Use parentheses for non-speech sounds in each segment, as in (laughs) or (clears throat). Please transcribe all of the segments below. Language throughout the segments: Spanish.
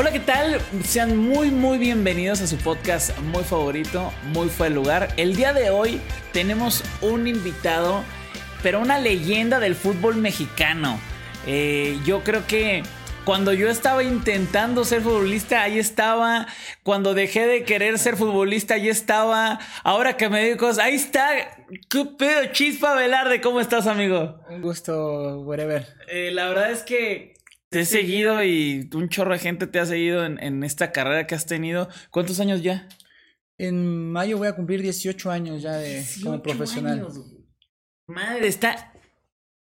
Hola, ¿qué tal? Sean muy, muy bienvenidos a su podcast muy favorito, muy fue el lugar. El día de hoy tenemos un invitado, pero una leyenda del fútbol mexicano. Eh, yo creo que cuando yo estaba intentando ser futbolista, ahí estaba. Cuando dejé de querer ser futbolista, ahí estaba. Ahora que me digo cosas, ahí está. ¿Qué pedo? Chispa Velarde, ¿cómo estás, amigo? Un gusto, whatever. Eh, la verdad es que te he seguido y un chorro de gente te ha seguido en, esta carrera que has tenido. ¿Cuántos años ya? En mayo voy a cumplir 18 años ya de como profesional. Madre, está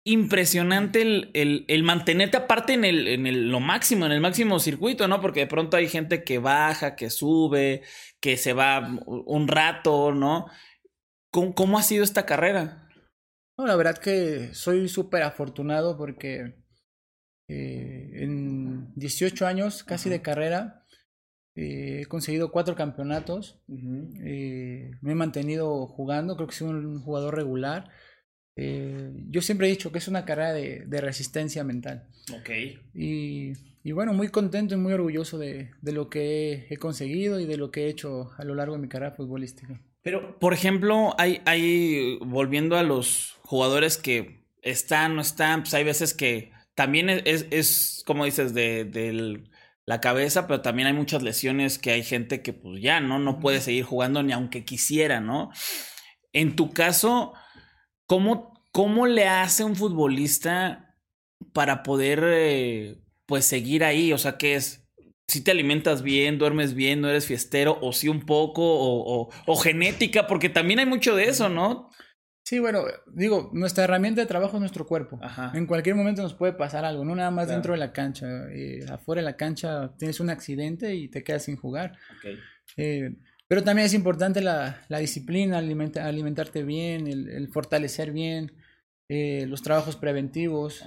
impresionante el, el, mantenerte aparte en, el, en el, lo máximo, en el máximo circuito, ¿no? Porque de pronto hay gente que baja, que sube, que se va un rato, ¿no? ¿Cómo, cómo ha sido esta carrera? No, la verdad que soy súper afortunado porque eh, en 18 años casi de carrera eh, he conseguido cuatro campeonatos. Eh, me he mantenido jugando, creo que soy un jugador regular. yo siempre he dicho que es una carrera de, resistencia mental. Ok. Y, y, bueno, muy contento y muy orgulloso de, de lo que he, conseguido y de lo que he hecho a lo largo de mi carrera futbolística. Pero, por ejemplo, hay, hay volviendo a los jugadores que están, no están, pues hay veces que también es, es como dices, de, la cabeza, pero también hay muchas lesiones que hay gente que pues ya, ¿no? No puede seguir jugando ni aunque quisiera, ¿no? En tu caso, ¿cómo, cómo le hace un futbolista para poder, eh, pues, seguir ahí? O sea, ¿qué es? Si te alimentas bien, duermes bien, no eres fiestero, o sí un poco, o, o genética, porque también hay mucho de eso, ¿no? Sí, bueno, digo, nuestra herramienta de trabajo es nuestro cuerpo. En cualquier momento nos puede pasar algo, no nada más dentro de la cancha. Eh, afuera de la cancha tienes un accidente y te quedas sin jugar. Eh, pero también es importante la, la disciplina, alimentarte bien, el, fortalecer bien, eh, los trabajos preventivos.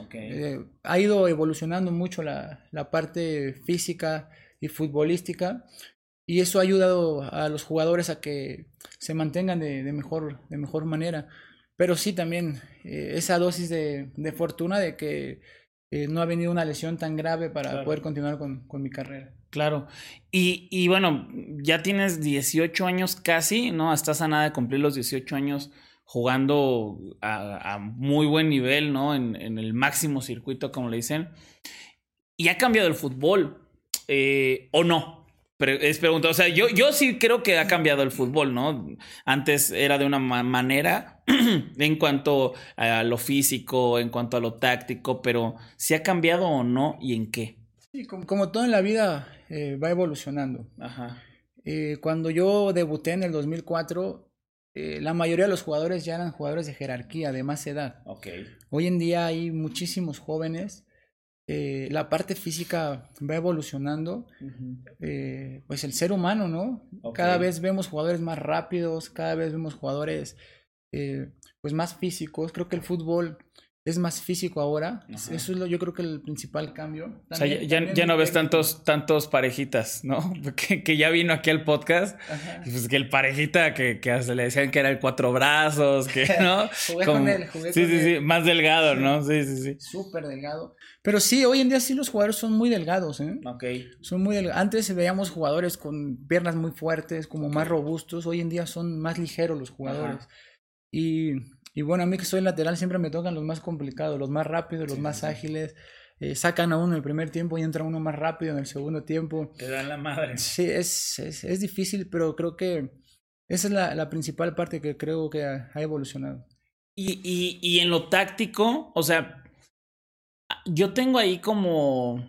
ha ido evolucionando mucho la, la parte física y futbolística y eso ha ayudado a los jugadores a que se mantengan de, de mejor, de mejor manera. Pero sí también eh, esa dosis de, de, fortuna de que eh, no ha venido una lesión tan grave para poder continuar con, con, mi carrera. Claro. Y, y, bueno, ya tienes 18 años casi, ¿no? Estás a nada de cumplir los 18 años jugando a, a muy buen nivel, ¿no? En, en, el máximo circuito, como le dicen. Y ha cambiado el fútbol, eh, ¿o no? Es pregunta, o sea, yo, yo sí creo que ha cambiado el fútbol, ¿no? Antes era de una manera (clears throat) en cuanto a lo físico, en cuanto a lo táctico, pero si ha cambiado o no y en qué. Sí, como, todo en la vida eh, va evolucionando. Ajá. Eh, cuando yo debuté en el 2004, eh, la mayoría de los jugadores ya eran jugadores de jerarquía, de más edad. Okay. Hoy en día hay muchísimos jóvenes eh, la parte física va evolucionando, eh, pues el ser humano, ¿no? Cada vez vemos jugadores más rápidos, cada vez vemos jugadores eh, pues más físicos. Creo que el fútbol es más físico ahora. Eso es lo, yo creo que el principal cambio. o sea, ya, ya, no ves tantos, tantos parejitas, ¿no? (laughs) Que, que ya vino aquí al podcast. Pues que el parejita que, que le decían que era el cuatro brazos, que, (laughs) ¿no? jugué con él, jugué sí, sí, sí, más delgado, ¿no? Sí, sí, sí. Súper delgado. Pero sí, hoy en día sí los jugadores son muy delgados, ¿eh? Ok. Son muy delgados. Antes veíamos jugadores con piernas muy fuertes, como más robustos. Hoy en día son más ligeros los jugadores. Y y bueno, a mí que soy lateral siempre me tocan los más complicados, los más rápidos, los más ágiles. eh, sacan a uno en el primer tiempo y entra uno más rápido en el segundo tiempo. Te dan la madre. Sí, es, es, difícil, pero creo que esa es la, la principal parte que creo que ha, evolucionado. Y, y, y en lo táctico, o sea, yo tengo ahí como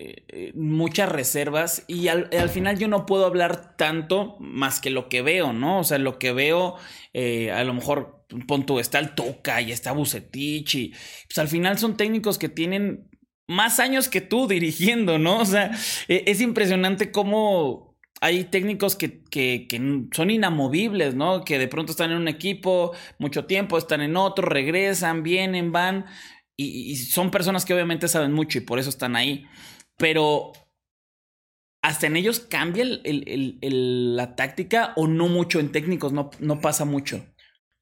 eh, eh, muchas reservas y al, final yo no puedo hablar tanto más que lo que veo, ¿no? O sea, lo que veo, eh, a lo mejor, pon tú, está el Toca y está Bucetich y pues al final son técnicos que tienen más años que tú (laughs) dirigiendo, ¿no? O sea, e, es impresionante cómo hay técnicos que, que, que, son inamovibles, ¿no? Que de pronto están en un equipo mucho tiempo, están en otro, regresan, vienen, van. y son personas que obviamente saben mucho y por eso están ahí pero hasta en ellos cambia la táctica o no mucho en técnicos, no, no pasa mucho.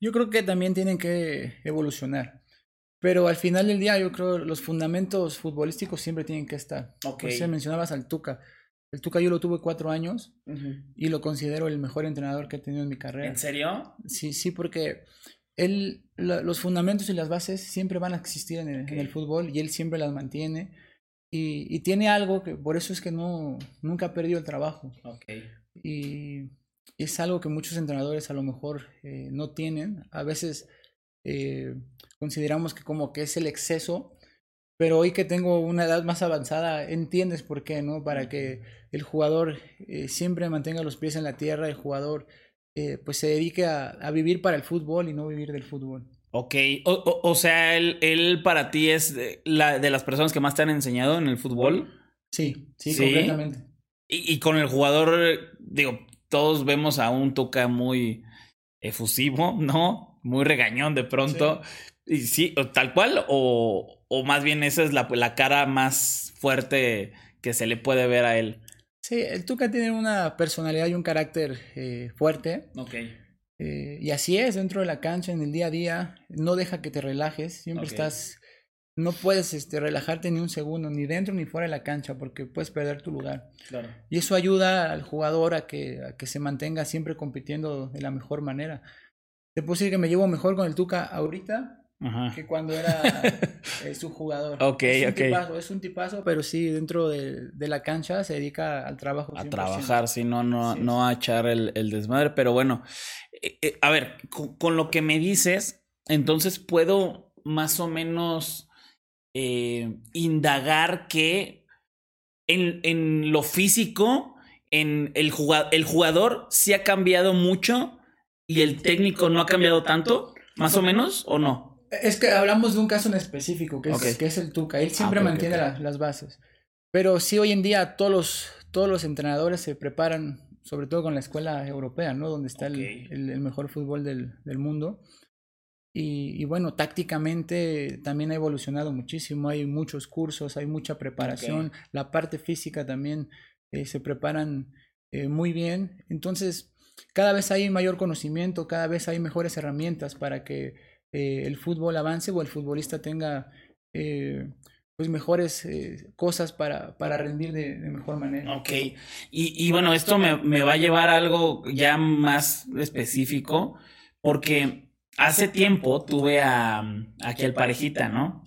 Yo creo que también tienen que evolucionar. Pero al final del día, yo creo que los fundamentos futbolísticos siempre tienen que estar. Okay. sea, mencionabas al Tuca. El Tuca yo lo tuve cuatro años y lo considero el mejor entrenador que he tenido en mi carrera. ¿En serio? Sí, sí, porque él, los fundamentos y las bases siempre van a existir en el, en el, fútbol y él siempre las mantiene. Y, tiene algo que por eso es que no, nunca ha perdido el trabajo. Okay. Y es algo que muchos entrenadores a lo mejor eh, no tienen. A veces eh, consideramos que como que es el exceso, pero hoy que tengo una edad más avanzada, entiendes por qué, ¿no? Para que el jugador eh, siempre mantenga los pies en la tierra, el jugador pues se dedique a, a vivir para el fútbol y no vivir del fútbol. Ok, o, o, sea, él, él, para ti es la, de las personas que más te han enseñado en el fútbol. Sí, sí, completamente. Y, y, con el jugador, digo, todos vemos a un Tuca muy efusivo, (laughs) ¿no? Muy regañón de pronto. Y sí, tal cual, o, o más bien esa es la, la cara más fuerte que se le puede ver a él. Sí, el Tuca tiene una personalidad y un carácter eh, fuerte. Ok. Eh, y así es, dentro de la cancha, en el día a día, no deja que te relajes, siempre estás, no puedes este, relajarte ni un segundo, ni dentro ni fuera de la cancha, porque puedes perder tu lugar. Y eso ayuda al jugador a que, a que se mantenga siempre compitiendo de la mejor manera. Te puedo decir que me llevo mejor con el Tuca ahorita que cuando era eh, su jugador. (laughs) Ok, es un ok. Tipazo, es un tipazo, pero sí, dentro de, de, la cancha se dedica al trabajo. A trabajar, sí, no, no, no a echar el, el, desmadre. Pero bueno, eh, eh, a ver, con, lo que me dices, entonces puedo más o menos indagar que en, en, lo físico, en el jugador, el jugador sí ha cambiado mucho y el técnico no ha cambiado tanto, más o menos, o no? Es que hablamos de un caso en específico, que es, que es el Tuca. Él siempre ah, mantiene las bases. Pero sí, hoy en día todos los, todos los entrenadores se preparan, sobre todo con la escuela europea, ¿no? Donde está el, el, mejor fútbol del, del mundo. Y, y, bueno, tácticamente también ha evolucionado muchísimo. Hay muchos cursos, hay mucha preparación. La parte física también eh, se preparan eh, muy bien. Entonces, cada vez hay mayor conocimiento, cada vez hay mejores herramientas para que eh, el fútbol avance o el futbolista tenga eh, pues mejores eh, cosas para, para rendir de, mejor manera. Ok, y, y bueno, esto me, me, va a llevar a algo ya más específico, porque hace tiempo tuve a, aquí el parejita, ¿no?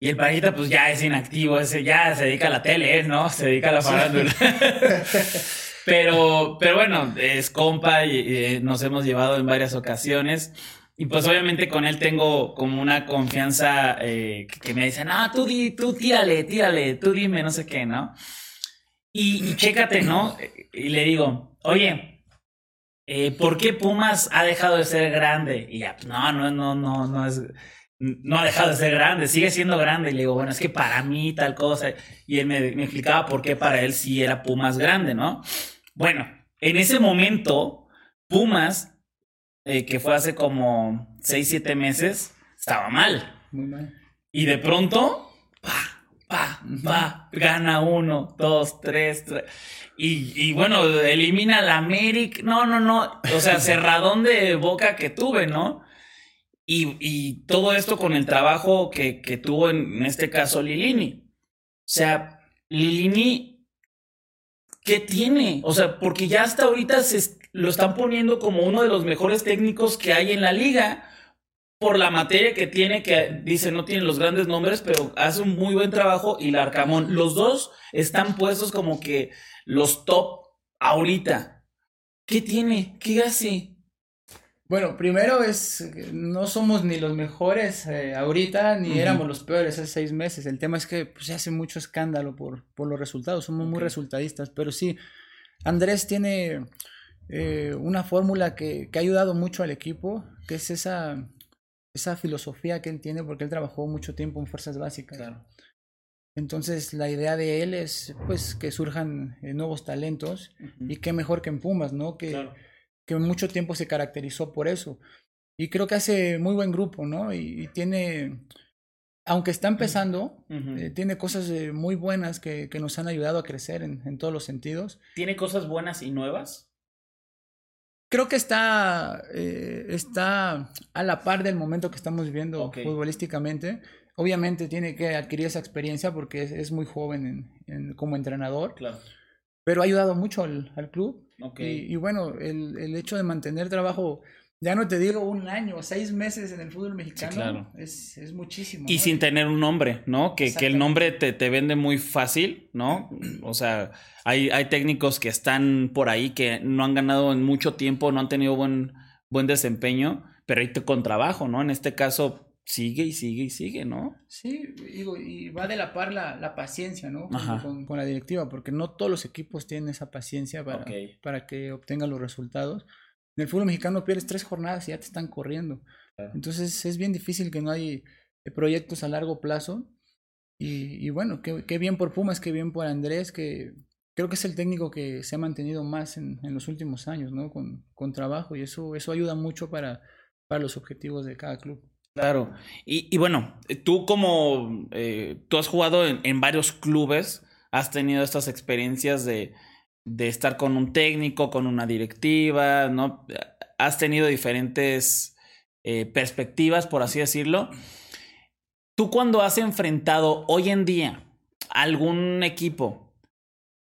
Y el parejita pues ya es inactivo, ese ya se dedica a la tele, ¿no? Se dedica a la farándula. (laughs) pero, pero bueno, es compa y nos hemos llevado en varias ocasiones. Y pues obviamente con él tengo como una confianza eh, que, me dicen, ah, tú, di, tú tírale, tírale, tú dime, no sé qué, ¿no? Y, y chécate, ¿no? Y le digo, oye, eh, ¿por qué Pumas ha dejado de ser grande? Y ya, no, no, no, no, no es, no ha dejado de ser grande, sigue siendo grande. Y le digo, bueno, es que para mí tal cosa. Y él me, me explicaba por qué para él sí era Pumas grande, ¿no? Bueno, en ese momento, Pumas eh, que fue hace como 6, 7 meses, estaba mal. Muy mal. Y de pronto, pa, pa, pa, gana uno, dos, tres, tres. Y, y bueno, elimina la América. No, no, no. O sea, (laughs) cerradón de boca que tuve, ¿no? Y, y todo esto con el trabajo que, que tuvo en, este caso Lilini. O sea, Lilini, ¿qué tiene? O sea, porque ya hasta ahorita se, lo están poniendo como uno de los mejores técnicos que hay en la liga. Por la materia que tiene, que dice no tiene los grandes nombres, pero hace un muy buen trabajo. Y Larcamón, los dos están puestos como que los top ahorita. ¿Qué tiene? ¿Qué hace? Bueno, primero es, no somos ni los mejores eh, ahorita, ni éramos los peores hace seis meses. El tema es que pues, se hace mucho escándalo por, por los resultados, somos muy resultadistas, pero sí, Andrés tiene eh, una fórmula que, que, ha ayudado mucho al equipo, que es esa, esa filosofía que él tiene porque él trabajó mucho tiempo en fuerzas básicas. Entonces la idea de él es pues que surjan eh, nuevos talentos y qué mejor que en Pumas, ¿no? Que, que mucho tiempo se caracterizó por eso. Y creo que hace muy buen grupo, ¿no? Y, tiene, aunque está empezando, eh, tiene cosas eh, muy buenas que, que, nos han ayudado a crecer en, en todos los sentidos. ¿Tiene cosas buenas y nuevas? Creo que está, eh, está a la par del momento que estamos viviendo futbolísticamente. Obviamente tiene que adquirir esa experiencia porque es, muy joven en, como entrenador. Claro. Pero ha ayudado mucho al, club. Y, bueno, el, el, hecho de mantener trabajo ya no te digo un año, seis meses en el fútbol mexicano. claro. es, es, muchísimo. Y sin tener un nombre, ¿no? Que, que el nombre te, te, vende muy fácil, ¿no? O sea, hay, hay técnicos que están por ahí que no han ganado en mucho tiempo, no han tenido buen, buen desempeño, pero ahí te con trabajo, ¿no? En este caso, sigue y sigue y sigue, ¿no? Sí, digo, y va de la par la, la paciencia, ¿no? Con, con, la directiva, porque no todos los equipos tienen esa paciencia para, para que obtengan los resultados. En el fútbol mexicano pierdes tres jornadas y ya te están corriendo. Entonces es bien difícil que no hay eh, proyectos a largo plazo. Y, bueno, qué, bien por Pumas, qué bien por Andrés, que creo que es el técnico que se ha mantenido más en, los últimos años, ¿no? Con, con, trabajo y eso, eso ayuda mucho para, para los objetivos de cada club. Claro. Y, bueno, tú como eh, tú has jugado en, en varios clubes, has tenido estas experiencias de, de estar con un técnico, con una directiva, ¿no? Has tenido diferentes eh, perspectivas, por así decirlo. Tú cuando has enfrentado hoy en día algún equipo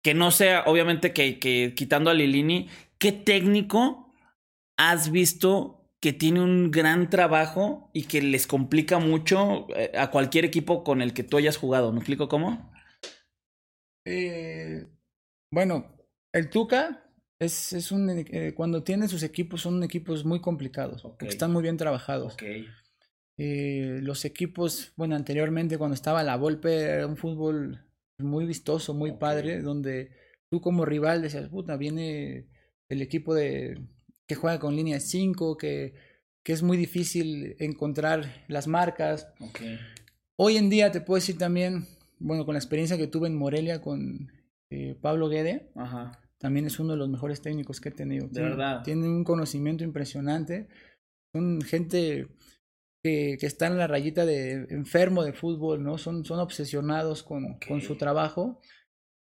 que no sea, obviamente que, que quitando a Lilini, ¿qué técnico has visto que tiene un gran trabajo y que les complica mucho eh, a cualquier equipo con el que tú hayas jugado? ¿Me explico cómo? Eh, bueno, el Tuca es, es un. Eh, cuando tiene sus equipos, son equipos muy complicados. están muy bien trabajados. Eh, los equipos, bueno, anteriormente cuando estaba la Volpe, era un fútbol muy vistoso, muy padre, donde tú como rival decías, puta, viene el equipo de que juega con línea 5, que, que es muy difícil encontrar las marcas. Hoy en día te puedo decir también, bueno, con la experiencia que tuve en Morelia con eh, Pablo Guede, Ajá también es uno de los mejores técnicos que he tenido. De verdad. Tiene un conocimiento impresionante. Son gente que, que, está en la rayita de enfermo de fútbol, ¿no? Son, son obsesionados con, con su trabajo,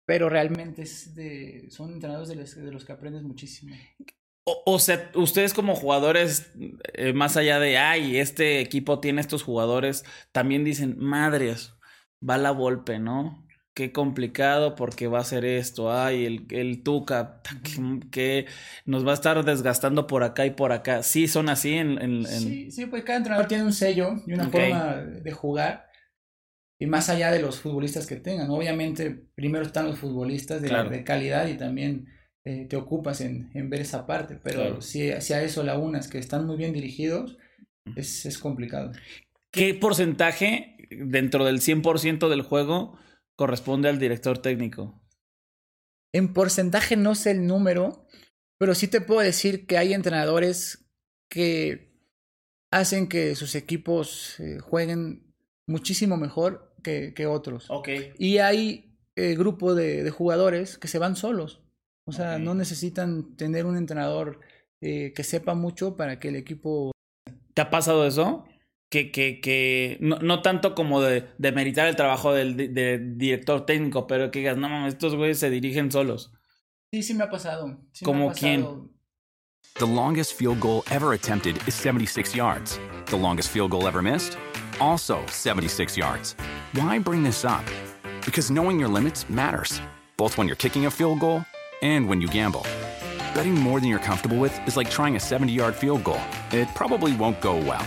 pero realmente es de, son entrenadores de los, de los que aprendes muchísimo. O, sea, ustedes como jugadores, eh, más allá de, ay, este equipo tiene estos jugadores, también dicen, madres, va la golpe, ¿no? Qué complicado porque va a ser esto, ay, el, el Tuca, que, nos va a estar desgastando por acá y por acá. Sí, son así en... en, Sí, sí, pues cada entrenador tiene un sello y una forma de jugar. Y más allá de los futbolistas que tengan, obviamente primero están los futbolistas de, de calidad y también eh, te ocupas en, en, ver esa parte, pero si, si, a eso la unas que están muy bien dirigidos, es, es complicado. ¿Qué porcentaje dentro del 100% del juego corresponde al director técnico? En porcentaje no sé el número, pero sí te puedo decir que hay entrenadores que hacen que sus equipos eh, jueguen muchísimo mejor que, que otros. Okay. Y hay eh, grupo de, de, jugadores que se van solos. O sea, no necesitan tener un entrenador eh, que sepa mucho para que el equipo... ¿Te ha pasado eso? Que, que, que no, no, tanto como de, de meritar el trabajo del de, director técnico, pero que digas, no mames, estos güeyes se dirigen solos. Sí, sí me ha pasado. Sí ¿Como quién? The longest field goal ever attempted is 76 yards. The longest field goal ever missed? Also 76 yards. Why bring this up? Because knowing your limits matters, both when you're kicking a field goal and when you gamble. Betting more than you're comfortable with is like trying a 70 yard field goal, it probably won't go well.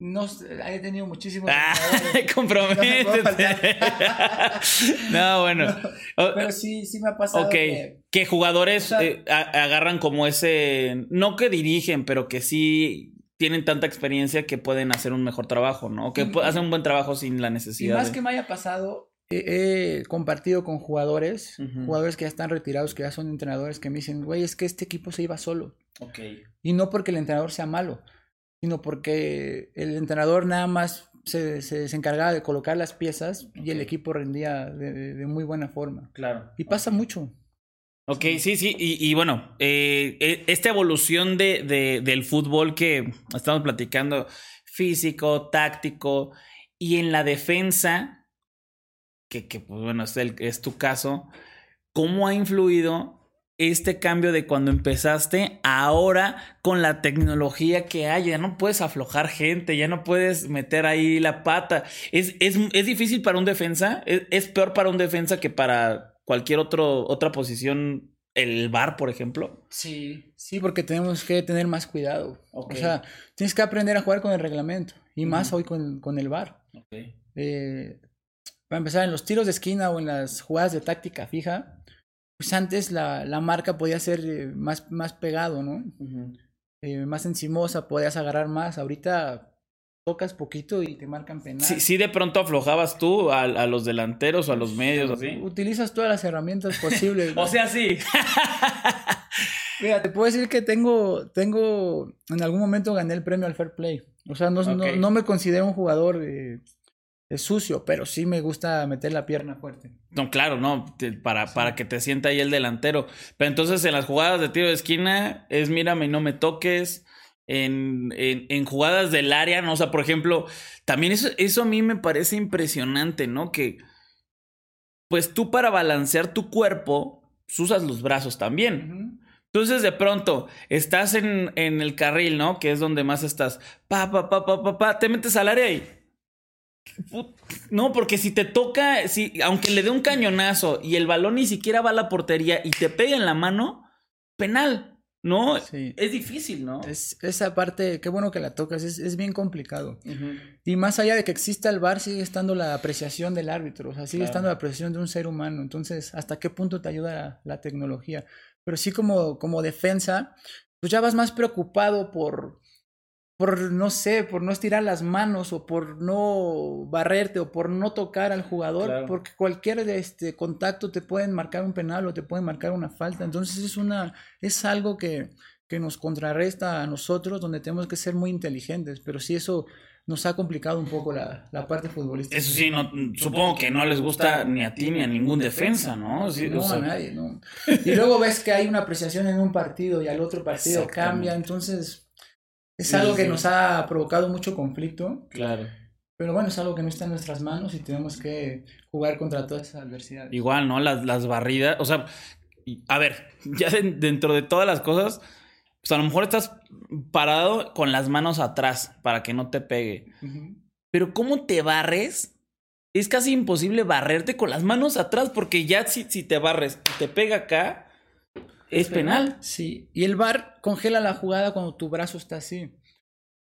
No, he tenido muchísimos. Ah, (laughs) comprométete. (laughs) No, bueno. pero sí, sí me ha pasado. Ok. Que, jugadores eh, agarran como ese. No que dirigen, pero que sí tienen tanta experiencia que pueden hacer un mejor trabajo, ¿no? Que hacen un buen trabajo sin la necesidad. Y más que me haya pasado, he, compartido con jugadores, jugadores que ya están retirados, que ya son entrenadores, que me dicen, güey, es que este equipo se iba solo. Ok. Y no porque el entrenador sea malo sino porque el entrenador nada más se, se, encargaba de colocar las piezas y el equipo rendía de, muy buena forma. Claro. Y pasa mucho. Ok, sí, sí, y, bueno, eh, e, esta evolución de, de, del fútbol que estamos platicando, físico, táctico, y en la defensa, que, que pues, bueno, es, el, es tu caso, ¿cómo ha influido este cambio de cuando empezaste ahora con la tecnología que hay. Ya no puedes aflojar gente, ya no puedes meter ahí la pata. Es, es, es difícil para un defensa, es, peor para un defensa que para cualquier otro, otra posición. El bar, por ejemplo. Sí, sí, porque tenemos que tener más cuidado. O sea, tienes que aprender a jugar con el reglamento. Y más hoy con, con el bar. Eh, para empezar, en los tiros de esquina o en las jugadas de táctica fija, pues antes la, la marca podía ser eh, más, más pegado, ¿no? eh, más encimosa, podías agarrar más. Ahorita tocas poquito y te marcan penal. Sí, sí de pronto aflojabas tú a, a los delanteros o a los medios, así. Utilizas todas las herramientas posibles. (laughs) o sea, sí. (laughs) Mira, te puedo decir que tengo, tengo, en algún momento gané el premio al Fair Play. O sea, no, no, no, me considero un jugador eh, es sucio, pero sí me gusta meter la pierna fuerte. No, claro, no, para, para que te sienta ahí el delantero. Pero entonces en las jugadas de tiro de esquina es mírame y no me toques. En, en, jugadas del área, ¿no? O sea, por ejemplo, también eso, eso a mí me parece impresionante, ¿no? Que pues tú para balancear tu cuerpo pues, usas los brazos también. Entonces de pronto estás en, en, el carril, ¿no? Que es donde más estás. Pa, pa, pa, pa, pa, pa, te metes al área y no, porque si te toca, si, aunque le dé un cañonazo y el balón ni siquiera va a la portería y te pega en la mano, penal, ¿no? Es difícil, ¿no? Es, esa parte, qué bueno que la tocas, es, bien complicado. Y más allá de que exista el VAR, sigue estando la apreciación del árbitro, o sea, sigue estando la apreciación de un ser humano. Entonces, ¿hasta qué punto te ayuda la, tecnología? Pero sí como, como defensa, pues ya vas más preocupado por por, no sé, por no estirar las manos o por no barrerte o por no tocar al jugador, porque cualquier este, contacto te pueden marcar un penal o te pueden marcar una falta. Entonces es, una, es algo que, que nos contrarresta a nosotros, donde tenemos que ser muy inteligentes, pero sí eso nos ha complicado un poco la, la parte futbolística. Eso sí, no, supongo que no les gusta ni a ti ni a ningún defensa, ¿no? no, a nadie, no. Y luego ves que hay una apreciación en un partido y al otro partido cambia, entonces es algo que nos ha provocado mucho conflicto. Claro. Pero bueno, es algo que no está en nuestras manos y tenemos que jugar contra todas esas adversidades. Igual, ¿no? Las, las barridas, o sea, a ver, (laughs) ya dentro de todas las cosas, pues a lo mejor estás parado con las manos atrás para que no te pegue. Pero ¿cómo te barres? Es casi imposible barrerte con las manos atrás porque ya si, si te barres y te pega acá, es penal. Sí, y el bar congela la jugada cuando tu brazo está así.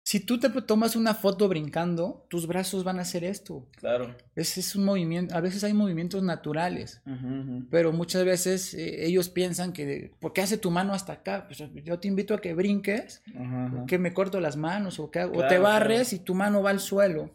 Si tú te tomas una foto brincando, tus brazos van a hacer esto. Claro. Ese es un movimiento, a veces hay movimientos naturales, pero muchas veces eh, ellos piensan que, ¿por qué hace tu mano hasta acá? Pues yo te invito a que brinques, que me corto las manos, o, que, o te barres y tu mano va al suelo.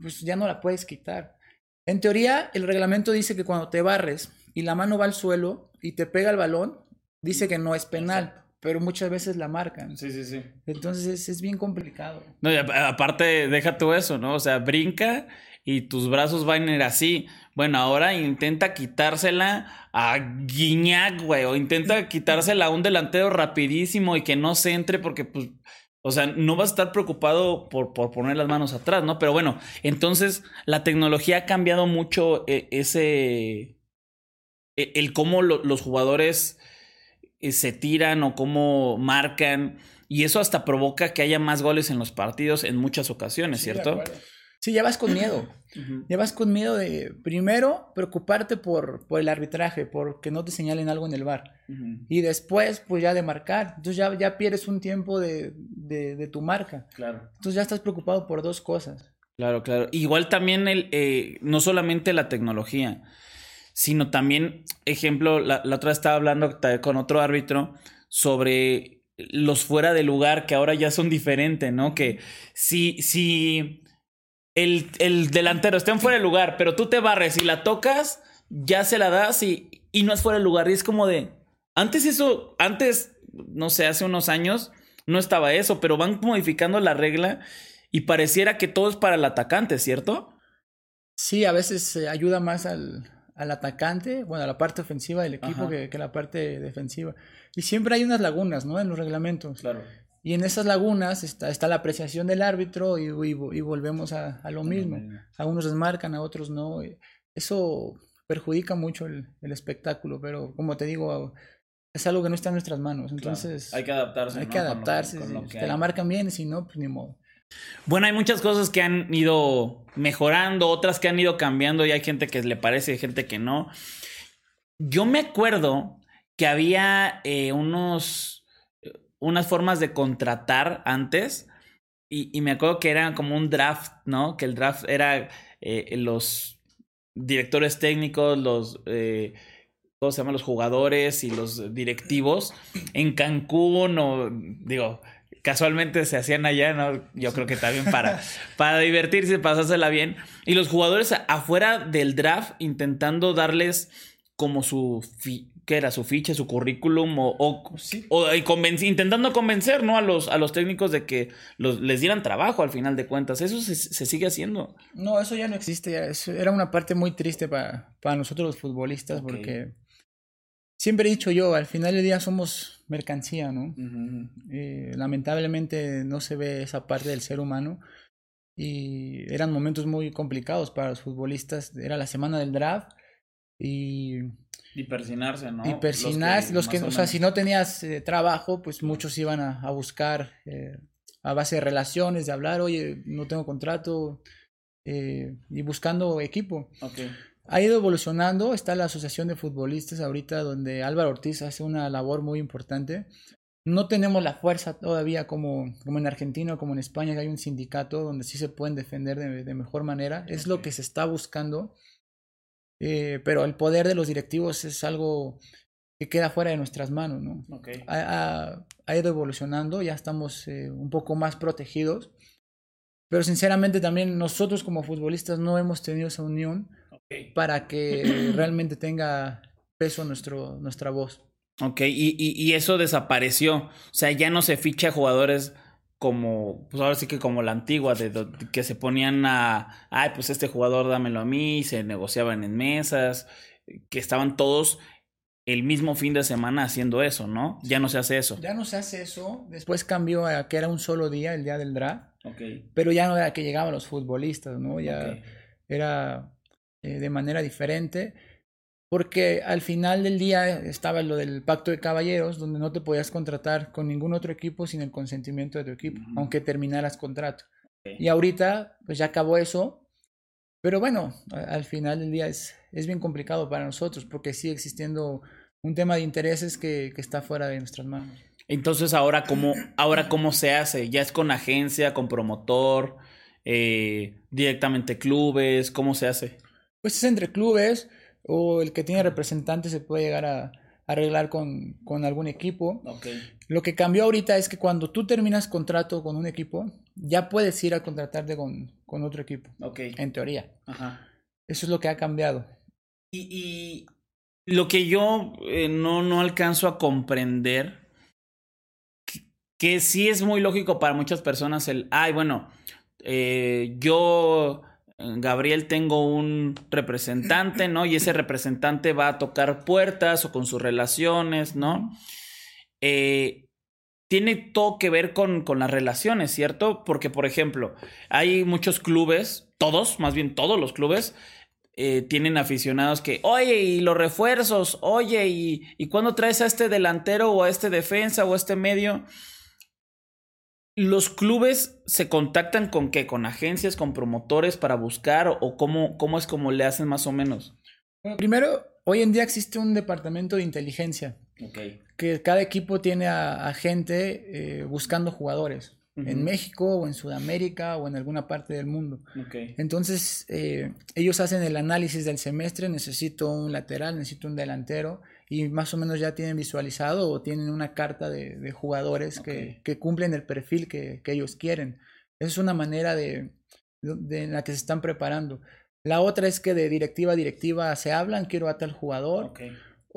Pues ya no la puedes quitar. En teoría, el reglamento dice que cuando te barres y la mano va al suelo y te pega el balón, dice que no es penal. pero muchas veces la marcan. Sí, sí, sí. Entonces es, bien complicado. No, y aparte, deja tú eso, ¿no? O sea, brinca y tus brazos van a ir así. Bueno, ahora intenta quitársela a Guiñac, güey, o intenta (laughs) quitársela a un delantero rapidísimo y que no se entre porque, pues, o sea, no vas a estar preocupado por, por poner las manos atrás, ¿no? Pero bueno, entonces la tecnología ha cambiado mucho eh, ese... E, el cómo los jugadores se tiran o cómo marcan. Y eso hasta provoca que haya más goles en los partidos en muchas ocasiones, ¿cierto? Sí, ya vas con miedo. (clears throat) Ya vas con miedo de, primero, preocuparte por, por el arbitraje, por que no te señalen algo en el bar. Y después, pues ya de marcar. Entonces ya, ya pierdes un tiempo de, de, tu marca. Claro. Entonces ya estás preocupado por dos cosas. Claro, claro. Igual también el, eh, no solamente la tecnología, sino también, ejemplo, la, la otra vez estaba hablando con otro árbitro sobre los fuera de lugar que ahora ya son diferentes, ¿no? Que si, si el, delantero está en fuera de lugar, pero tú te barres y la tocas, ya se la das y, y no es fuera de lugar. Y es como de. Antes eso, antes, no sé, hace unos años, no estaba eso, pero van modificando la regla y pareciera que todo es para el atacante, ¿cierto? Sí, a veces ayuda más al, al, atacante, bueno, a la parte ofensiva del equipo que, que, la parte defensiva. Y siempre hay unas lagunas, ¿no? En los reglamentos. Claro. Y en esas lagunas está, está la apreciación del árbitro y, y, volvemos a, a, lo mismo. A unos les marcan, a otros no. Eso perjudica mucho el, el, espectáculo, pero como te digo, es algo que no está en nuestras manos. Entonces, hay que adaptarse. Hay que adaptarse. te la marcan bien, si no, pues ni modo. Bueno, hay muchas cosas que han ido mejorando, otras que han ido cambiando y hay gente que le parece y gente que no. Yo me acuerdo que había eh, unos unas formas de contratar antes. Y, me acuerdo que era como un draft, ¿no? Que el draft era eh, los directores técnicos, los. Eh, ¿Cómo se llaman? Los jugadores y los directivos en Cancún o. Digo, casualmente se hacían allá, ¿no? Yo creo que también para, (laughs) para divertirse, pasársela bien. Y los jugadores afuera del draft intentando darles como su, ¿qué era? Su ficha, su currículum o, o, intentando convencer, ¿no? A los, a los técnicos de que los, les dieran trabajo al final de cuentas. Eso se, sigue haciendo. No, eso ya no existe. era una parte muy triste para, para nosotros los futbolistas porque siempre he dicho yo, al final del día somos mercancía, ¿no? Eh, lamentablemente no se ve esa parte del ser humano y eran momentos muy complicados para los futbolistas. Era la semana del draft y y persinarse, ¿no? Y persinarse, los que, o, sea, si no tenías eh, trabajo, pues muchos iban a, buscar eh, a base de relaciones, de hablar, oye, no tengo contrato, eh, y buscando equipo. Okay. Ha ido evolucionando, está la Asociación de Futbolistas ahorita, donde Álvaro Ortiz hace una labor muy importante. No tenemos la fuerza todavía como, como en Argentina o como en España, que hay un sindicato donde sí se pueden defender de, de mejor manera. Es lo que se está buscando. Eh, pero el poder de los directivos es algo que queda fuera de nuestras manos, ¿no? Ha, ha, ido evolucionando, ya estamos eh, un poco más protegidos, pero sinceramente también nosotros como futbolistas no hemos tenido esa unión para que (clears throat) realmente tenga peso nuestro, nuestra voz. Ok, y, y, y, eso desapareció, o sea, ya no se ficha jugadores como, pues ahora sí que como la antigua, de, que se ponían a, ay, pues este jugador dámelo a mí, se negociaban en mesas, que estaban todos el mismo fin de semana haciendo eso, ¿no? Ya no se hace eso. Ya no se hace eso. Después cambió a que era un solo día, el día del draft. Okay. Pero ya no era que llegaban los futbolistas, ¿no? Ya era eh, de manera diferente porque al final del día estaba lo del pacto de caballeros, donde no te podías contratar con ningún otro equipo sin el consentimiento de tu equipo, aunque terminaras contrato. Y ahorita, pues ya acabó eso, pero bueno, al final del día es, es bien complicado para nosotros, porque sigue existiendo un tema de intereses que, que está fuera de nuestras manos. Entonces, ahora cómo, ahora cómo se hace? ¿Ya es con agencia, con promotor, eh, directamente clubes? ¿Cómo se hace? Pues es entre clubes o el que tiene representante se puede llegar a, arreglar con, con, algún equipo. Lo que cambió ahorita es que cuando tú terminas contrato con un equipo, ya puedes ir a contratarte con, con otro equipo. En teoría. Ajá. Eso es lo que ha cambiado. Y, y lo que yo eh, no, no alcanzo a comprender que sí es muy lógico para muchas personas el, ay, bueno, eh, yo, Gabriel, tengo un representante, ¿no? Y ese representante va a tocar puertas o con sus relaciones, ¿no? Eh, tiene todo que ver con, con, las relaciones, ¿cierto? Porque, por ejemplo, hay muchos clubes, todos, más bien todos los clubes, eh, tienen aficionados que, oye, y los refuerzos, oye, y, y cuando traes a este delantero o a este defensa o a este medio, los clubes se contactan con qué, con agencias, con promotores para buscar o, cómo, cómo es como le hacen más o menos. primero, hoy en día existe un departamento de inteligencia que cada equipo tiene a, gente eh, buscando jugadores. En México o en Sudamérica o en alguna parte del mundo. Entonces, eh, ellos hacen el análisis del semestre, necesito un lateral, necesito un delantero, y más o menos ya tienen visualizado o tienen una carta de, jugadores que, cumplen el perfil que, ellos quieren. Esa es una manera de, en la que se están preparando. La otra es que de directiva a directiva se hablan, quiero a tal jugador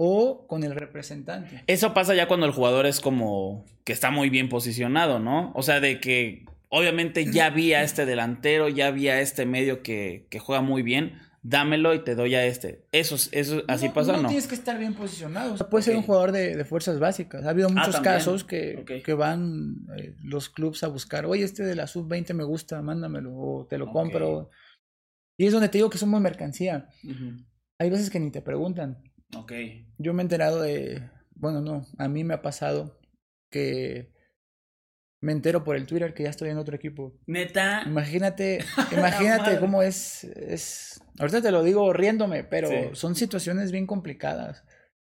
o con el representante. Eso pasa ya cuando el jugador es como que está muy bien posicionado, ¿no? O sea, de que obviamente ya vi a este delantero, ya vi a este medio que, que juega muy bien, dámelo y te doy a este. Eso, eso así pasa, ¿no? No tienes que estar bien posicionado. O sea, puede ser un jugador de, de, fuerzas básicas. Ha habido ah, muchos casos que, que van eh, los clubs a buscar, oye, este de la sub-20 me gusta, mándamelo, o te lo compro. Y es donde te digo que somos mercancía. Hay veces que ni te preguntan. Ok. Yo me he enterado de, bueno, no, a mí me ha pasado que me entero por el Twitter que ya estoy en otro equipo. Neta. Imagínate, (laughs) imagínate cómo es, es. Ahorita te lo digo riéndome, pero son situaciones bien complicadas.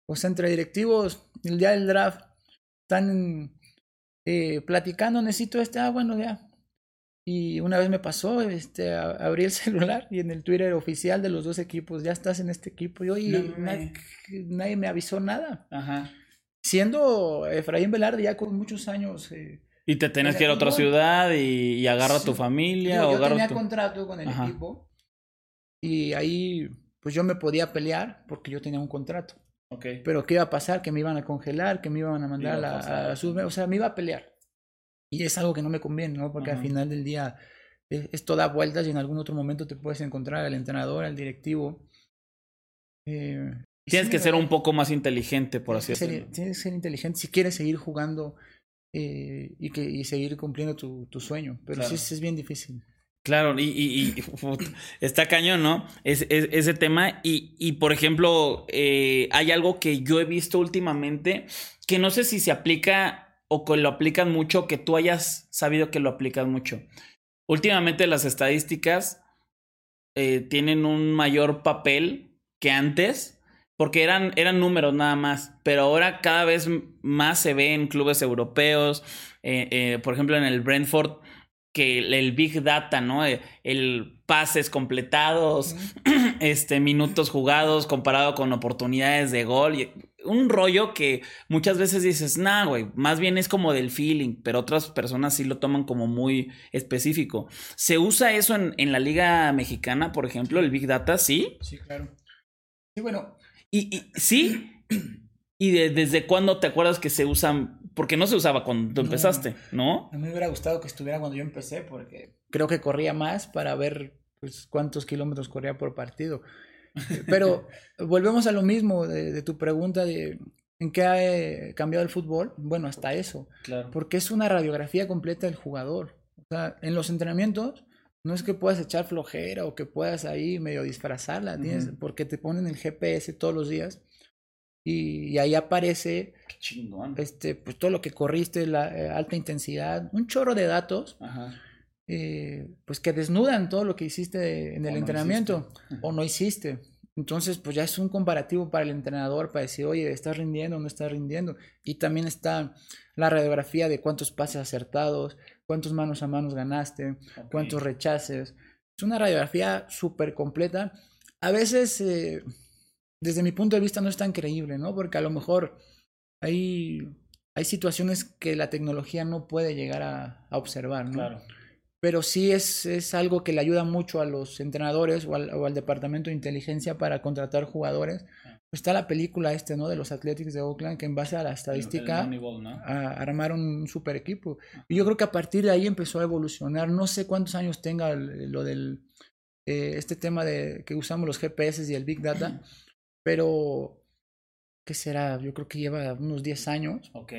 O sea, entre directivos, el día del draft, están eh, platicando, necesito este, ah, bueno, ya. Y una vez me pasó, este, abrí el (laughs) celular y en el Twitter oficial de los dos equipos, ya estás en este equipo. Y oye, nadie, me avisó nada. Ajá. Siendo Efraín Velarde ya con muchos años. Eh, y te tenés que ir a otra ciudad y, y agarra a tu familia. Yo, o tenía contrato con el equipo y ahí pues yo me podía pelear porque yo tenía un contrato. Okay. Pero ¿qué iba a pasar? Que me iban a congelar, que me iban a mandar a, la, O sea, me iba a pelear. Y es algo que no me conviene, ¿no? Porque al final del día esto da vueltas y en algún otro momento te puedes encontrar al entrenador, al directivo. Eh, tienes que ser un poco más inteligente, por así decirlo. Tienes que ser inteligente si quieres seguir jugando eh, y, que, y seguir cumpliendo tu, tu sueño. Pero sí, es bien difícil. Claro, y, y, (laughs) está cañón, ¿no? Es, ese tema. Y, y por ejemplo, eh, hay algo que yo he visto últimamente que no sé si se aplica o que lo aplican mucho, que tú hayas sabido que lo aplican mucho. Últimamente las estadísticas eh, tienen un mayor papel que antes porque eran, eran números nada más, pero ahora cada vez más se ve en clubes europeos, eh, eh, por ejemplo en el Brentford, que el, Big Data, ¿no? Eh, el, pases completados, (clears throat) este, minutos jugados comparado con oportunidades de gol. un rollo que muchas veces dices, nah, güey, más bien es como del feeling, pero otras personas sí lo toman como muy específico. ¿Se usa eso en, en la Liga Mexicana, por ejemplo, el Big Data? Sí. Sí, claro. Sí, bueno, y, sí. (clears throat) ¿Y desde cuándo te acuerdas que se usan? Porque no se usaba cuando tú empezaste, ¿no? A mí me hubiera gustado que estuviera cuando yo empecé, porque creo que corría más para ver pues, cuántos kilómetros corría por partido. (laughs) Pero volvemos a lo mismo de, tu pregunta de en qué ha eh, cambiado el fútbol. Bueno, hasta eso. Claro. Porque es una radiografía completa del jugador. O sea, en los entrenamientos no es que puedas echar flojera o que puedas ahí medio disfrazarla, porque te ponen el GPS todos los días y, ahí aparece este pues todo lo que corriste, la eh, alta intensidad, un chorro de datos. Eh, pues que desnudan todo lo que hiciste en el entrenamiento o no hiciste. Entonces, pues ya es un comparativo para el entrenador para decir, oye, ¿estás rindiendo o no estás rindiendo? Y también está la radiografía de cuántos pases acertados, cuántos manos a manos ganaste, cuántos rechaces. Es una radiografía súper completa. A veces, eh, desde mi punto de vista, no es tan creíble, ¿no? Porque a lo mejor hay, hay situaciones que la tecnología no puede llegar a, observar, ¿no? Claro. pero sí es, es algo que le ayuda mucho a los entrenadores o al, o al departamento de inteligencia para contratar jugadores. Está la película este, ¿no? De los Athletics de Oakland, que en base a la estadística armaron un super equipo. Y yo creo que a partir de ahí empezó a evolucionar. No sé cuántos años tenga lo del, eh, este tema de que usamos los GPS y el Big Data, (clears throat) pero, ¿qué será? Yo creo que lleva unos 10 años. Ok.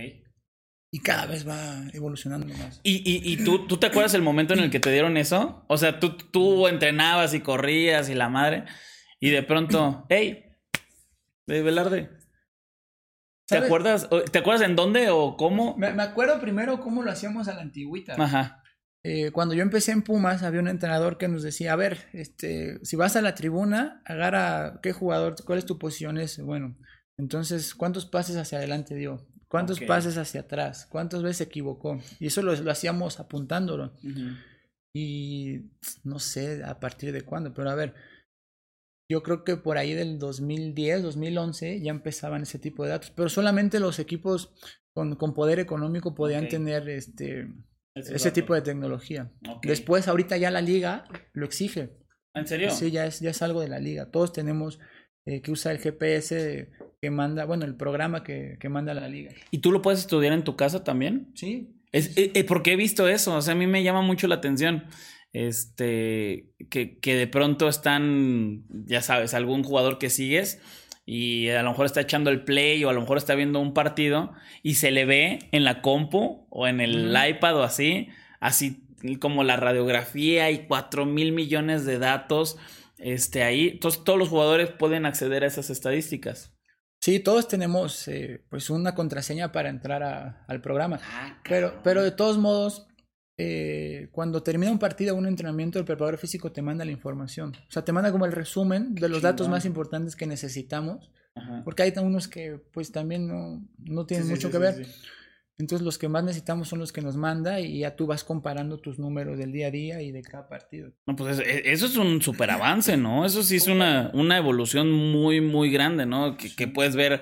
Y cada vez va evolucionando más. ¿Y, y, y tú, tú te acuerdas el momento en el que te dieron eso? O sea, tú, tú entrenabas y corrías y la madre, y de pronto, hey, de Velarde. ¿Te acuerdas? ¿Te acuerdas en dónde o cómo? Me, acuerdo primero cómo lo hacíamos a la antigüita. Ajá. Eh, cuando yo empecé en Pumas, había un entrenador que nos decía, a ver, este, si vas a la tribuna, agarra qué jugador, cuál es tu posición es, bueno, entonces, ¿cuántos pases hacia adelante dio? ¿Cuántos pases hacia atrás? ¿Cuántas veces se equivocó? Y eso lo, lo hacíamos apuntándolo. Y no sé a partir de cuándo, pero a ver, yo creo que por ahí del 2010, 2011 ya empezaban ese tipo de datos, pero solamente los equipos con, con poder económico podían tener este ese, tipo de tecnología. Después, ahorita ya la liga lo exige. ¿En serio? Sí, ya es, ya es algo de la liga. Todos tenemos eh, que usar el GPS que manda, bueno, el programa que, que, manda la liga. ¿Y tú lo puedes estudiar en tu casa también? Sí. Es, eh, eh, porque he visto eso, o sea, a mí me llama mucho la atención este, que, que de pronto están, ya sabes, algún jugador que sigues y a lo mejor está echando el play o a lo mejor está viendo un partido y se le ve en la compu o en el iPad o así, así como la radiografía y cuatro mil millones de datos este, ahí. Entonces todos los jugadores pueden acceder a esas estadísticas. Sí, todos tenemos eh, pues una contraseña para entrar al programa. Ah, pero, pero de todos modos, eh, cuando termina un partido o un entrenamiento, el preparador físico te manda la información. O sea, te manda como el resumen de los datos más importantes que necesitamos. Porque hay unos que pues también no, no tienen mucho que ver. Entonces los que más necesitamos son los que nos manda y ya tú vas comparando tus números del día a día y de cada partido. No, pues e, eso es un super avance, ¿no? Eso sí es una, una evolución muy, muy grande, ¿no? Que, que puedes ver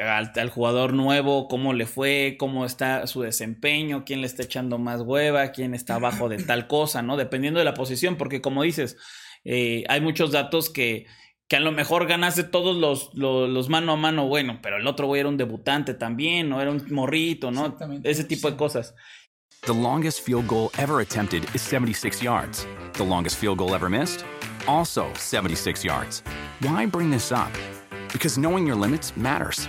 al, jugador nuevo, cómo le fue, cómo está su desempeño, quién le está echando más hueva, quién está abajo de tal cosa, ¿no? Dependiendo de la posición, porque como dices, eh, hay muchos datos que, que a lo mejor ganaste todos los, los, mano a mano, bueno, pero el otro güey era un debutante también, ¿no? Era un morrito, ¿no? Ese tipo de cosas. The longest field goal ever attempted is 76 yards. The longest field goal ever missed? Also 76 yards. Why bring this up? Because knowing your limits matters.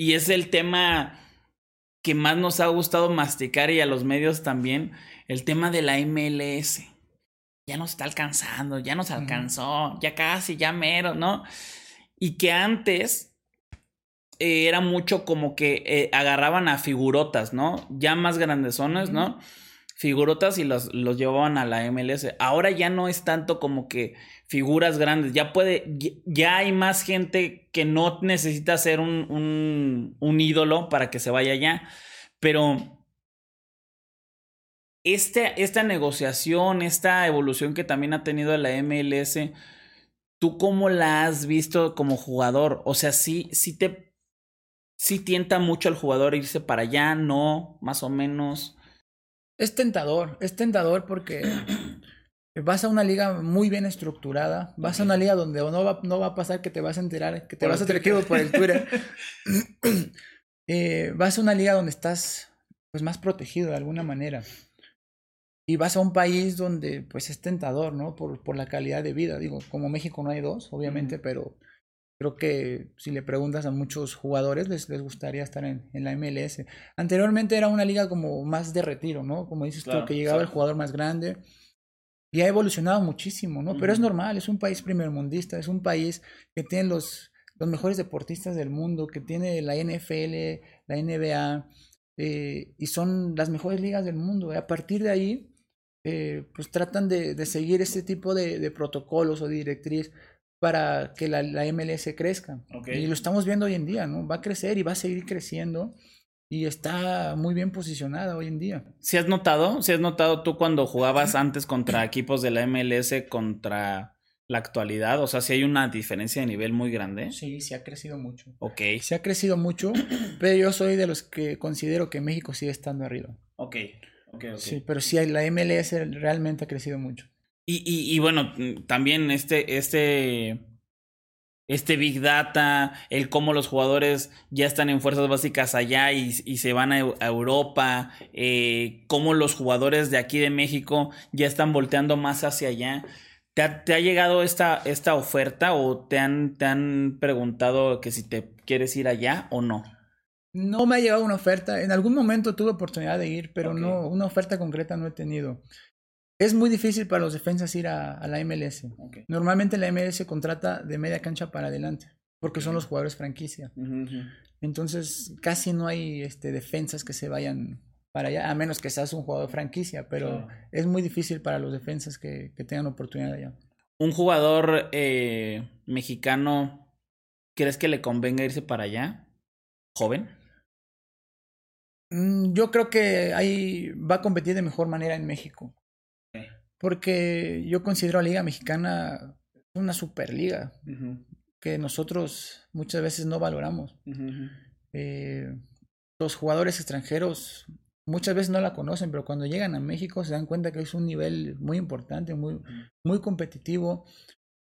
y es el tema que más nos ha gustado masticar y a los medios también, el tema de la MLS. Ya nos está alcanzando, ya nos alcanzó, ya casi, ya mero, ¿no? Y que antes eh, era mucho como que eh, agarraban a figurotas, ¿no? Ya más grandezones, ¿no? Figurotas y los, los llevaban a la MLS. Ahora ya no es tanto como que figuras grandes. Ya puede, ya hay más gente que no necesita ser un, un, ídolo para que se vaya allá. Pero este, esta negociación, esta evolución que también ha tenido la MLS, ¿tú cómo la has visto como jugador? O sea, sí, sí te, sí tienta mucho al jugador irse para allá, no, más o menos. Es tentador, es tentador porque (clears throat) vas a una liga muy bien estructurada, vas a una liga donde no va, no va a pasar que te vas a enterar, que te vas a tener por el Twitter. (laughs) (clears throat) Eh, vas a una liga donde estás pues más protegido de alguna manera. y vas a un país donde pues es tentador, ¿no? Por, por la calidad de vida. Digo, como México no hay dos, obviamente, pero creo que si le preguntas a muchos jugadores les, les gustaría estar en, en, la MLS. Anteriormente era una liga como más de retiro, ¿no? Como dices tú, que llegaba el jugador más grande. Y ha evolucionado muchísimo, ¿no? Pero es normal, es un país primermundista, es un país que tiene los, los mejores deportistas del mundo, que tiene la NFL, la NBA, eh, y son las mejores ligas del mundo. A partir de ahí, eh, pues tratan de, de, seguir este tipo de, de, protocolos o de directriz para que la, la MLS crezca. Y lo estamos viendo hoy en día, ¿no? Va a crecer y va a seguir creciendo y está muy bien posicionada hoy en día. ¿Si has notado? ¿Si has notado tú cuando jugabas antes contra equipos de la MLS contra la actualidad? O sea, si hay una diferencia de nivel muy grande. Sí, sí ha crecido mucho. Ok. Se ha crecido mucho, (clears throat) pero yo soy de los que considero que México sigue estando arriba. Ok, ok, ok. Sí, pero sí, la MLS realmente ha crecido mucho. Y, y, y bueno, también este, este este Big Data, el cómo los jugadores ya están en fuerzas básicas allá y, y se van a, Europa, eh, cómo los jugadores de aquí de México ya están volteando más hacia allá. ¿Te ha, te ha llegado esta, esta, oferta o te han, te han preguntado que si te quieres ir allá o no? No me ha llegado una oferta. En algún momento tuve oportunidad de ir, pero okay. no, una oferta concreta no he tenido. Es muy difícil para los defensas ir a, a la MLS. Okay. Normalmente la MLS contrata de media cancha para adelante, porque son los jugadores franquicia. Uh -huh. Entonces, casi no hay este, defensas que se vayan para allá, a menos que seas un jugador franquicia, pero es muy difícil para los defensas que, que tengan oportunidad allá. ¿Un jugador eh, mexicano crees que le convenga irse para allá? ¿Joven? Mm, yo creo que ahí va a competir de mejor manera en México porque yo considero a la Liga Mexicana una superliga uh -huh. que nosotros muchas veces no valoramos. Uh -huh. eh, los jugadores extranjeros muchas veces no la conocen, pero cuando llegan a México se dan cuenta que es un nivel muy importante, muy, muy competitivo.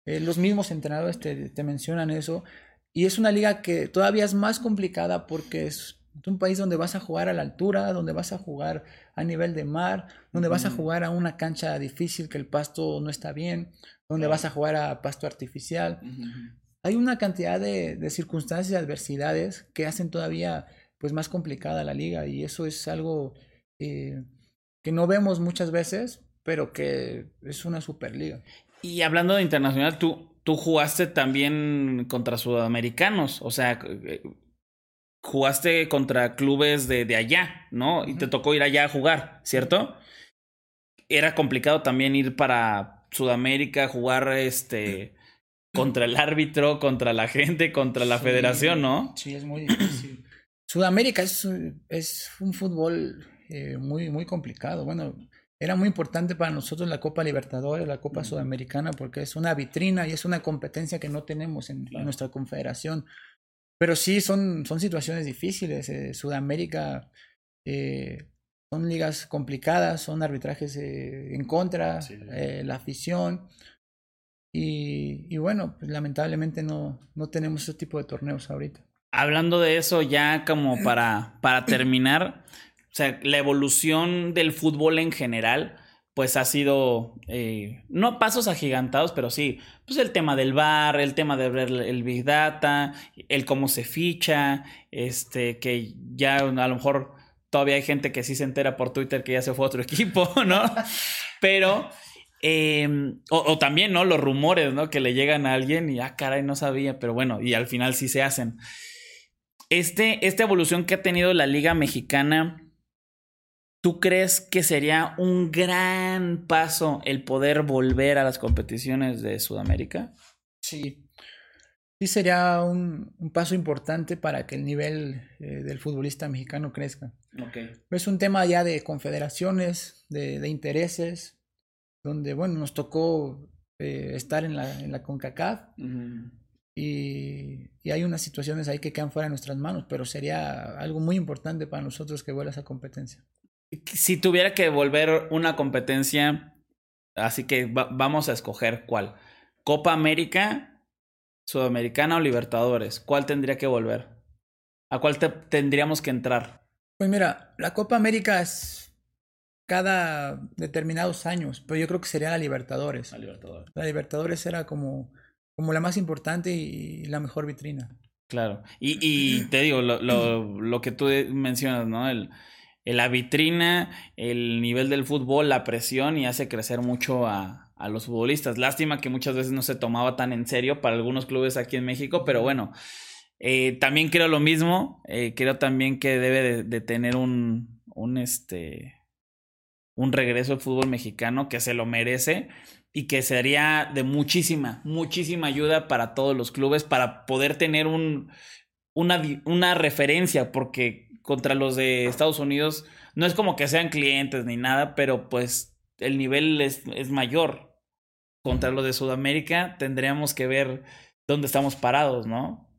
Eh, los mismos entrenadores te, te mencionan eso. Y es una liga que todavía es más complicada porque es es un país donde vas a jugar a la altura, donde vas a jugar a nivel de mar, donde vas a jugar a una cancha difícil que el pasto no está bien, donde vas a jugar a pasto artificial. Uh -huh. Hay una cantidad de, de, circunstancias y adversidades que hacen todavía pues más complicada la liga y eso es algo eh, que no vemos muchas veces, pero que es una superliga. Y hablando de internacional, tú, tú jugaste también contra sudamericanos, o sea, jugaste contra clubes de, de allá, ¿no? Y te tocó ir allá a jugar, ¿cierto? Era complicado también ir para Sudamérica, jugar este contra el árbitro, contra la gente, contra la sí, federación, ¿no? Sí, es muy difícil. Sudamérica es, es un fútbol eh, muy, muy complicado. Bueno, era muy importante para nosotros la Copa Libertadores, la Copa Sudamericana, porque es una vitrina y es una competencia que no tenemos en, claro. en nuestra confederación. Pero sí, son, son situaciones difíciles. Eh, Sudamérica eh, son ligas complicadas, son arbitrajes eh, en contra, sí. la afición. Y, y bueno, pues lamentablemente no, no tenemos ese tipo de torneos ahorita. Hablando de eso, ya como para, para terminar, o sea, la evolución del fútbol en general pues ha sido, eh, no pasos agigantados, pero sí, pues el tema del bar, el tema de ver el Big Data, el cómo se ficha, este, que ya a lo mejor todavía hay gente que sí se entera por Twitter que ya se fue a otro (laughs) equipo, ¿no? Pero, o, o, también, ¿no? Los rumores, ¿no? Que le llegan a alguien y, ah, caray, no sabía, pero bueno, y al final sí se hacen. Este, esta evolución que ha tenido la Liga Mexicana ¿Tú crees que sería un gran paso el poder volver a las competiciones de Sudamérica? Sí. Sí, sería un, un paso importante para que el nivel eh, del futbolista mexicano crezca. Okay. Es un tema ya de confederaciones, de, de intereses, donde, bueno, nos tocó eh, estar en la, en la CONCACAF uh -huh. y, y, hay unas situaciones ahí que quedan fuera de nuestras manos, pero sería algo muy importante para nosotros que vuelva esa competencia si tuviera que volver una competencia, así que va, vamos a escoger cuál. Copa América, Sudamericana o Libertadores. ¿Cuál tendría que volver? ¿A cuál te, tendríamos que entrar? Pues mira, la Copa América es, cada determinados años, pero yo creo que sería la Libertadores. La Libertadores. La Libertadores era como, como la más importante y la mejor vitrina. Claro. Y, y (clears throat) te digo, lo, lo, lo, que tú mencionas, ¿no? El, la vitrina, el nivel del fútbol, la presión y hace crecer mucho a, a, los futbolistas. Lástima que muchas veces no se tomaba tan en serio para algunos clubes aquí en México, pero bueno, eh, también creo lo mismo. Eh, creo también que debe de, de, tener un, un, este, un regreso al fútbol mexicano que se lo merece y que sería de muchísima, muchísima ayuda para todos los clubes para poder tener un, una, una referencia, porque contra los de Estados Unidos no es como que sean clientes ni nada, pero pues el nivel es, es mayor. Contra los de Sudamérica tendríamos que ver dónde estamos parados, ¿no?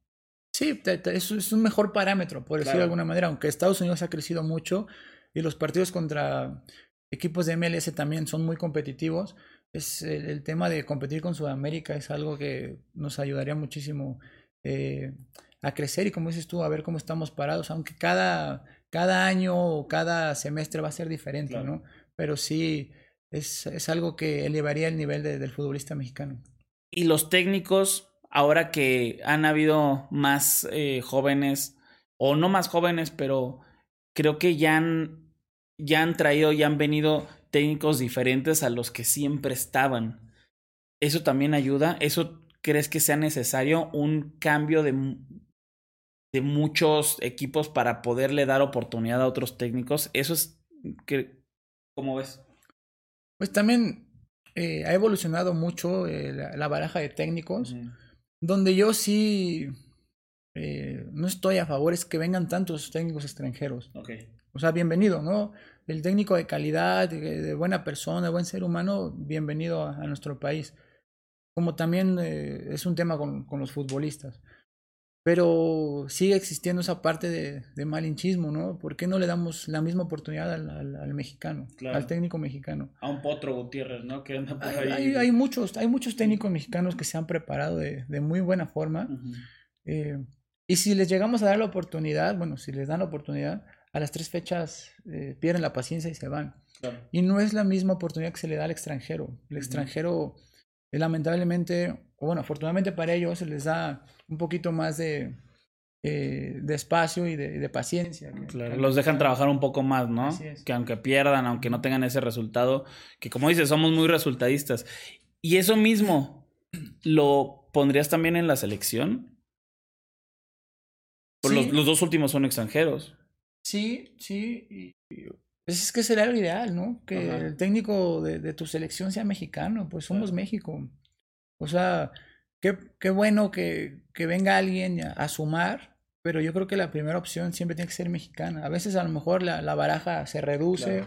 Sí, es un mejor parámetro, por decirlo de alguna manera, aunque Estados Unidos ha crecido mucho y los partidos contra equipos de MLS también son muy competitivos es el, tema de competir con Sudamérica es algo que nos ayudaría muchísimo eh, a crecer y como dices tú, a ver cómo estamos parados, aunque cada, cada año o cada semestre va a ser diferente, ¿no? Pero sí, es, es, algo que elevaría el nivel del futbolista mexicano. Y los técnicos, ahora que han habido más eh, jóvenes, o no más jóvenes, pero creo que ya han, ya han traído, ya han venido técnicos diferentes a los que siempre estaban. ¿Eso también ayuda? ¿Eso crees que sea necesario un cambio de, de muchos equipos para poderle dar oportunidad a otros técnicos? ¿Eso es que, cómo ves? Pues también eh, ha evolucionado mucho eh, la, baraja de técnicos, donde yo sí eh, no estoy a favor es que vengan tantos técnicos extranjeros. Okay. O sea, bienvenido, ¿no? el técnico de calidad, de, buena persona, de buen ser humano, bienvenido a, nuestro país. Como también es un tema con, con, los futbolistas. Pero sigue existiendo esa parte de, de, malinchismo, ¿no? ¿Por qué no le damos la misma oportunidad al, al, mexicano, al técnico mexicano? A un Potro Gutiérrez, ¿no? Que anda por ahí. Hay, hay, muchos, hay muchos técnicos mexicanos que se han preparado de, de muy buena forma. eh, y si les llegamos a dar la oportunidad, bueno, si les dan la oportunidad, a las tres fechas eh, pierden la paciencia y se van. Y no es la misma oportunidad que se le da al extranjero. El extranjero, eh, lamentablemente, o bueno, afortunadamente para ellos, se les da un poquito más de, eh, de espacio y de, paciencia. los dejan trabajar un poco más, ¿no? Que aunque pierdan, aunque no tengan ese resultado, que como dices, somos muy resultadistas. Y eso mismo, ¿lo pondrías también en la selección? los, los, dos últimos son extranjeros. Sí, sí. Pues es que sería lo ideal, ¿no? Que el técnico de, de, tu selección sea mexicano, pues somos México. O sea, qué, qué bueno que, que, venga alguien a, sumar, pero yo creo que la primera opción siempre tiene que ser mexicana. A veces a lo mejor la, la baraja se reduce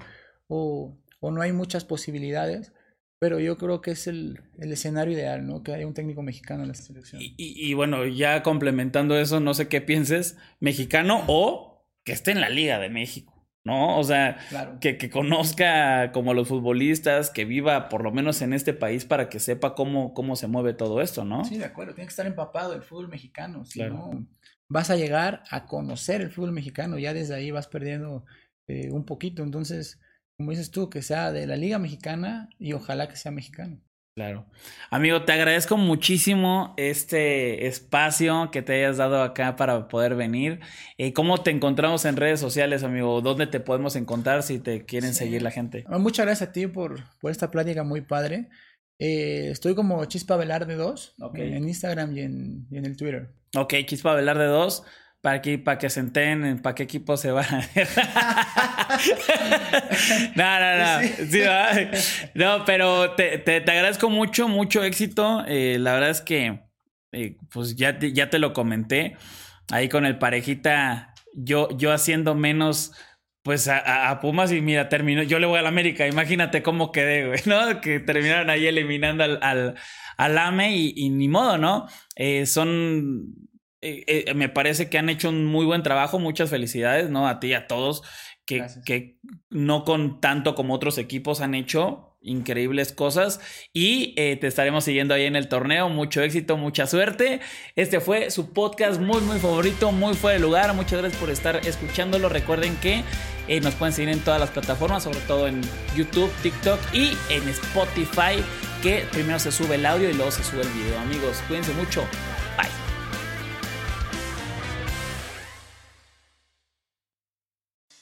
o, o, no hay muchas posibilidades, pero yo creo que es el, el, escenario ideal, ¿no? Que haya un técnico mexicano en la selección. Y, y, y bueno, ya complementando eso, no sé qué pienses, mexicano o que esté en la Liga de México, ¿no? O sea, que, que, conozca como los futbolistas, que viva por lo menos en este país para que sepa cómo, cómo se mueve todo esto, ¿no? Sí, de acuerdo, tiene que estar empapado del fútbol mexicano, si no vas a llegar a conocer el fútbol mexicano, ya desde ahí vas perdiendo eh, un poquito, entonces, como dices tú, que sea de la Liga Mexicana y ojalá que sea mexicano. Claro. Amigo, te agradezco muchísimo este espacio que te hayas dado acá para poder venir. Eh, ¿Cómo te encontramos en redes sociales, amigo? ¿Dónde te podemos encontrar si te quieren seguir la gente? Ah, muchas gracias a ti por, por esta plática muy padre. Eh, estoy como Chispa Velarde 2 en Instagram y en, y en el Twitter. Ok, Chispa Velarde 2 para que, para que se enteren para qué equipo se van. (laughs) no, no, no. no, pero te, te, te, agradezco mucho, mucho éxito. Eh, la verdad es que, eh, pues ya te, ya te lo comenté. Ahí con el parejita, yo, yo haciendo menos, pues a, a, Pumas y mira, terminó. Yo le voy al América, imagínate cómo quedé, güey, ¿no? Que terminaron ahí eliminando al, al, al AME y, y ni modo, ¿no? Eh, son eh, eh, me parece que han hecho un muy buen trabajo. Muchas felicidades, ¿no? A ti y a todos, que, que no con tanto como otros equipos han hecho. increíbles cosas y eh, te estaremos siguiendo ahí en el torneo. Mucho éxito, mucha suerte. Este fue su podcast muy, muy favorito, muy fuera de lugar. Muchas gracias por estar escuchándolo. Recuerden que eh, nos pueden seguir en todas las plataformas, sobre todo en YouTube, TikTok y en Spotify, que primero se sube el audio y luego se sube el video. Amigos, cuídense mucho.